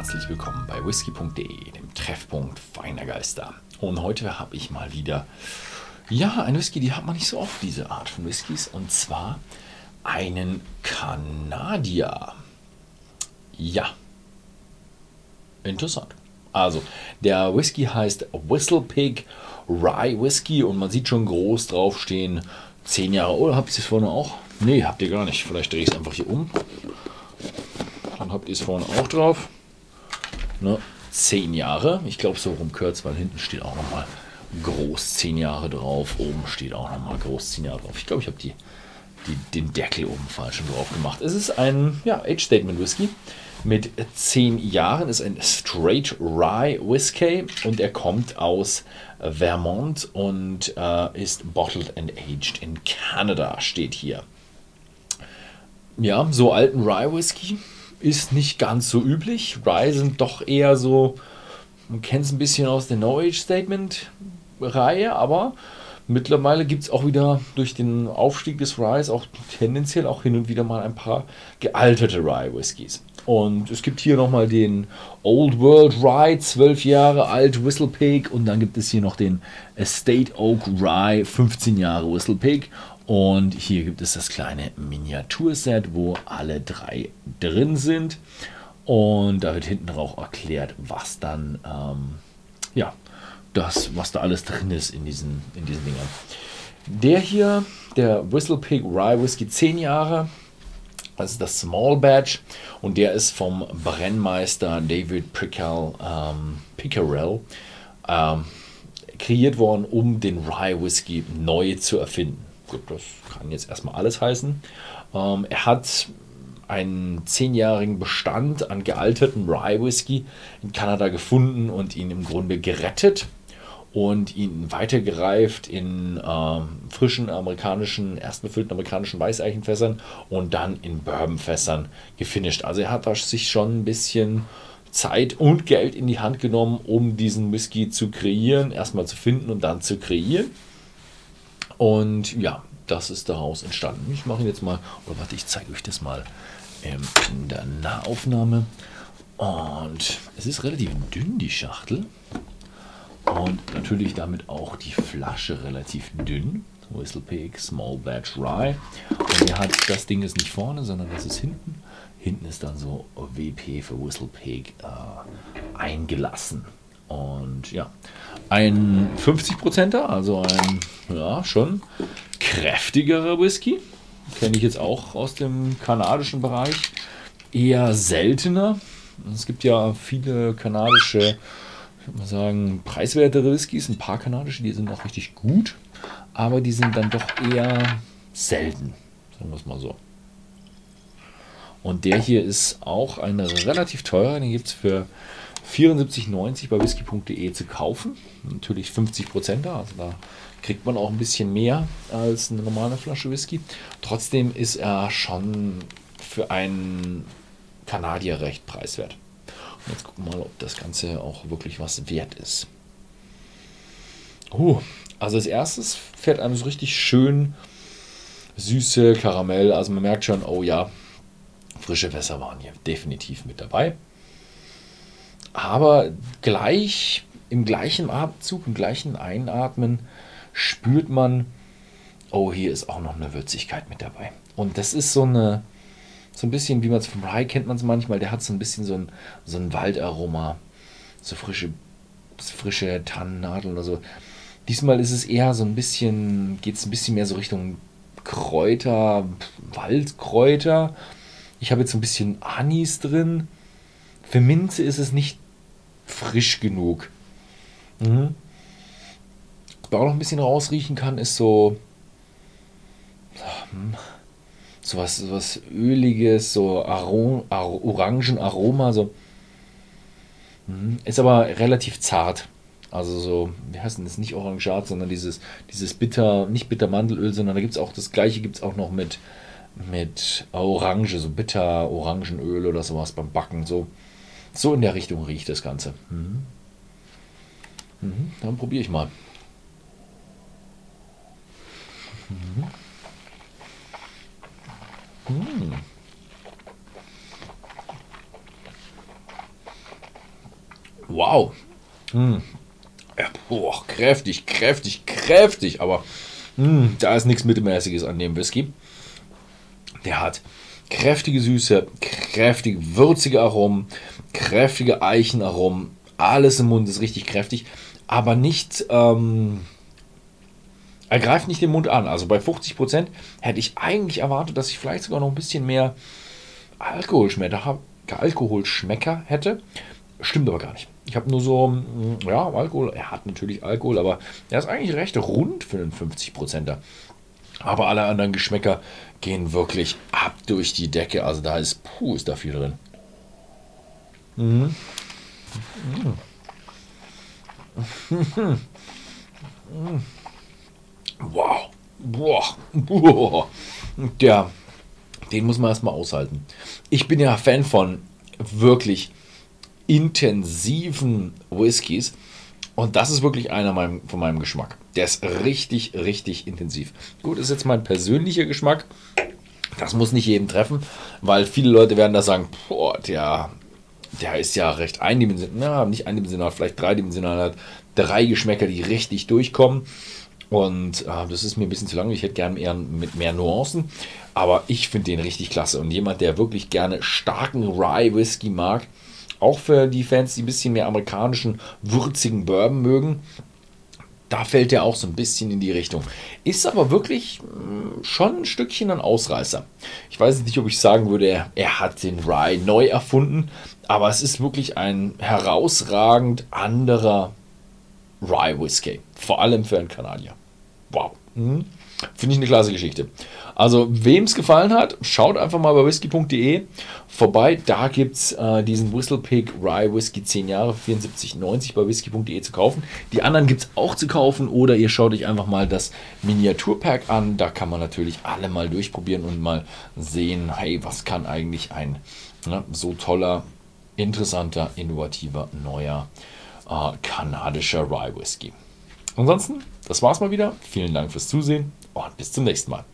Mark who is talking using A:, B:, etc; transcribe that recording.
A: herzlich willkommen bei whisky.de, dem Treffpunkt feiner Geister. Und heute habe ich mal wieder, ja, ein Whisky, die hat man nicht so oft, diese Art von Whiskys, und zwar einen Kanadier. Ja, interessant. Also, der Whisky heißt Whistle Pig Rye Whisky und man sieht schon groß draufstehen, 10 Jahre Oder Habt ihr es vorne auch? Nee, habt ihr gar nicht. Vielleicht drehe ich es einfach hier um. Dann habt ihr es vorne auch drauf. Ne? 10 Jahre. Ich glaube, so rum kürzt, weil hinten steht auch nochmal groß 10 Jahre drauf. Oben steht auch nochmal groß 10 Jahre drauf. Ich glaube, ich habe die, die, den Deckel oben falsch drauf gemacht. Es ist ein ja, Age-Statement Whisky mit 10 Jahren. Ist ein Straight Rye Whisky und er kommt aus Vermont und äh, ist bottled and aged in Canada, steht hier. Ja, so alten Rye Whisky ist nicht ganz so üblich. Rye sind doch eher so, man kennt es ein bisschen aus der No Age Statement Reihe, aber mittlerweile gibt es auch wieder durch den Aufstieg des Ryes auch tendenziell auch hin und wieder mal ein paar gealterte Rye Whiskys. Und es gibt hier nochmal den Old World Rye, 12 Jahre alt, Whistle Pig. Und dann gibt es hier noch den Estate Oak Rye, 15 Jahre Whistle Pig. Und hier gibt es das kleine Miniaturset, wo alle drei drin sind. Und da wird hinten auch erklärt, was dann, ähm, ja, das, was da alles drin ist in diesen, in diesen Dingern. Der hier, der Whistle Pig Rye Whisky, 10 Jahre. Das ist das Small Batch und der ist vom Brennmeister David Pickerell, ähm, Pickerell ähm, kreiert worden, um den Rye Whisky neu zu erfinden gut, das kann jetzt erstmal alles heißen. Ähm, er hat einen zehnjährigen Bestand an gealterten Rye Whisky in Kanada gefunden und ihn im Grunde gerettet und ihn weitergereift in ähm, frischen amerikanischen, erst befüllten amerikanischen Weißeichenfässern und dann in Bourbonfässern gefinisht. Also er hat sich schon ein bisschen Zeit und Geld in die Hand genommen, um diesen Whisky zu kreieren, erstmal zu finden und dann zu kreieren. Und ja, das ist daraus entstanden. Ich mache jetzt mal, oder warte, ich zeige euch das mal ähm, in der Nahaufnahme. Und es ist relativ dünn, die Schachtel. Und natürlich damit auch die Flasche relativ dünn. Whistle Pig, Small Batch Rye. Und ihr hat, das Ding ist nicht vorne, sondern das ist hinten. Hinten ist dann so WP für Whistle Pig äh, eingelassen. Und ja, ein 50%er, also ein ja, schon kräftigerer Whisky. Kenne ich jetzt auch aus dem kanadischen Bereich. Eher seltener. Es gibt ja viele kanadische, ich würde mal sagen, preiswertere Whiskys. Ein paar kanadische, die sind auch richtig gut. Aber die sind dann doch eher selten. Sagen wir es mal so. Und der hier ist auch ein relativ teurer. Den gibt es für 74,90 bei whisky.de zu kaufen. Natürlich 50 Prozent da, also da kriegt man auch ein bisschen mehr als eine normale Flasche Whisky. Trotzdem ist er schon für einen Kanadier recht preiswert. Und jetzt gucken wir mal, ob das Ganze auch wirklich was wert ist. Uh, also als erstes fährt einem so richtig schön süße Karamell. Also man merkt schon, oh ja, frische Wässer waren hier definitiv mit dabei. Aber gleich im gleichen Atemzug, im gleichen Einatmen spürt man, oh, hier ist auch noch eine Würzigkeit mit dabei. Und das ist so eine, so ein bisschen, wie man es vom Rye kennt man es manchmal, der hat so ein bisschen so ein, so ein Waldaroma, so frische, frische Tannennadeln oder so. Diesmal ist es eher so ein bisschen, geht es ein bisschen mehr so Richtung Kräuter, Waldkräuter. Ich habe jetzt so ein bisschen Anis drin. Für Minze ist es nicht frisch genug. Mhm. Was man auch noch ein bisschen rausriechen kann, ist so, hm, so was, so was öliges, so Arom, Orangenaroma, so. Mhm. Ist aber relativ zart. Also so, wie heißt denn das? Nicht Orangat, sondern dieses, dieses bitter, nicht bitter Mandelöl, sondern da gibt es auch, das gleiche gibt es auch noch mit, mit Orange, so bitter Orangenöl oder sowas beim Backen. So, so in der Richtung riecht das Ganze. Mhm. Mhm, dann probiere ich mal. Mhm. Mhm. wow. Hm. Ja, boah, kräftig, kräftig, kräftig, aber hm, da ist nichts Mittelmäßiges an dem Whisky. Der hat kräftige Süße, kräftig würzige Aromen, kräftige Eichenaromen, alles im Mund ist richtig kräftig, aber nicht, ähm, er greift nicht den Mund an. Also bei 50% hätte ich eigentlich erwartet, dass ich vielleicht sogar noch ein bisschen mehr Alkoholschmecker, Alkoholschmecker hätte. Stimmt aber gar nicht. Ich habe nur so, mm, ja, Alkohol. Er hat natürlich Alkohol, aber er ist eigentlich recht rund für einen 50%er. Aber alle anderen Geschmäcker gehen wirklich ab durch die Decke. Also da ist, puh, ist da viel drin. Mhm. Mhm. Wow. Boah. Boah. Der, den muss man erstmal aushalten. Ich bin ja Fan von wirklich intensiven Whiskys. Und das ist wirklich einer von meinem Geschmack. Der ist richtig, richtig intensiv. Gut, ist jetzt mein persönlicher Geschmack. Das muss nicht jedem treffen, weil viele Leute werden da sagen, boah, der, der ist ja recht eindimensional, na, nicht eindimensional, vielleicht dreidimensional, hat drei Geschmäcker, die richtig durchkommen. Und äh, das ist mir ein bisschen zu lang. Ich hätte gerne eher mit mehr Nuancen. Aber ich finde den richtig klasse. Und jemand, der wirklich gerne starken Rye Whisky mag, auch für die Fans, die ein bisschen mehr amerikanischen, würzigen Bourbon mögen, da fällt er auch so ein bisschen in die Richtung. Ist aber wirklich hm, schon ein Stückchen ein Ausreißer. Ich weiß nicht, ob ich sagen würde, er hat den Rye neu erfunden, aber es ist wirklich ein herausragend anderer Rye Whisky. Vor allem für einen Kanadier. Wow. Mhm. Finde ich eine klasse Geschichte. Also, wem es gefallen hat, schaut einfach mal bei whisky.de vorbei. Da gibt es äh, diesen Whistlepig Rye Whisky 10 Jahre 74,90 bei whisky.de zu kaufen. Die anderen gibt es auch zu kaufen oder ihr schaut euch einfach mal das Miniaturpack an. Da kann man natürlich alle mal durchprobieren und mal sehen, hey, was kann eigentlich ein ne, so toller, interessanter, innovativer, neuer äh, kanadischer Rye Whisky. Ansonsten, das war's mal wieder. Vielen Dank fürs Zusehen und bis zum nächsten Mal.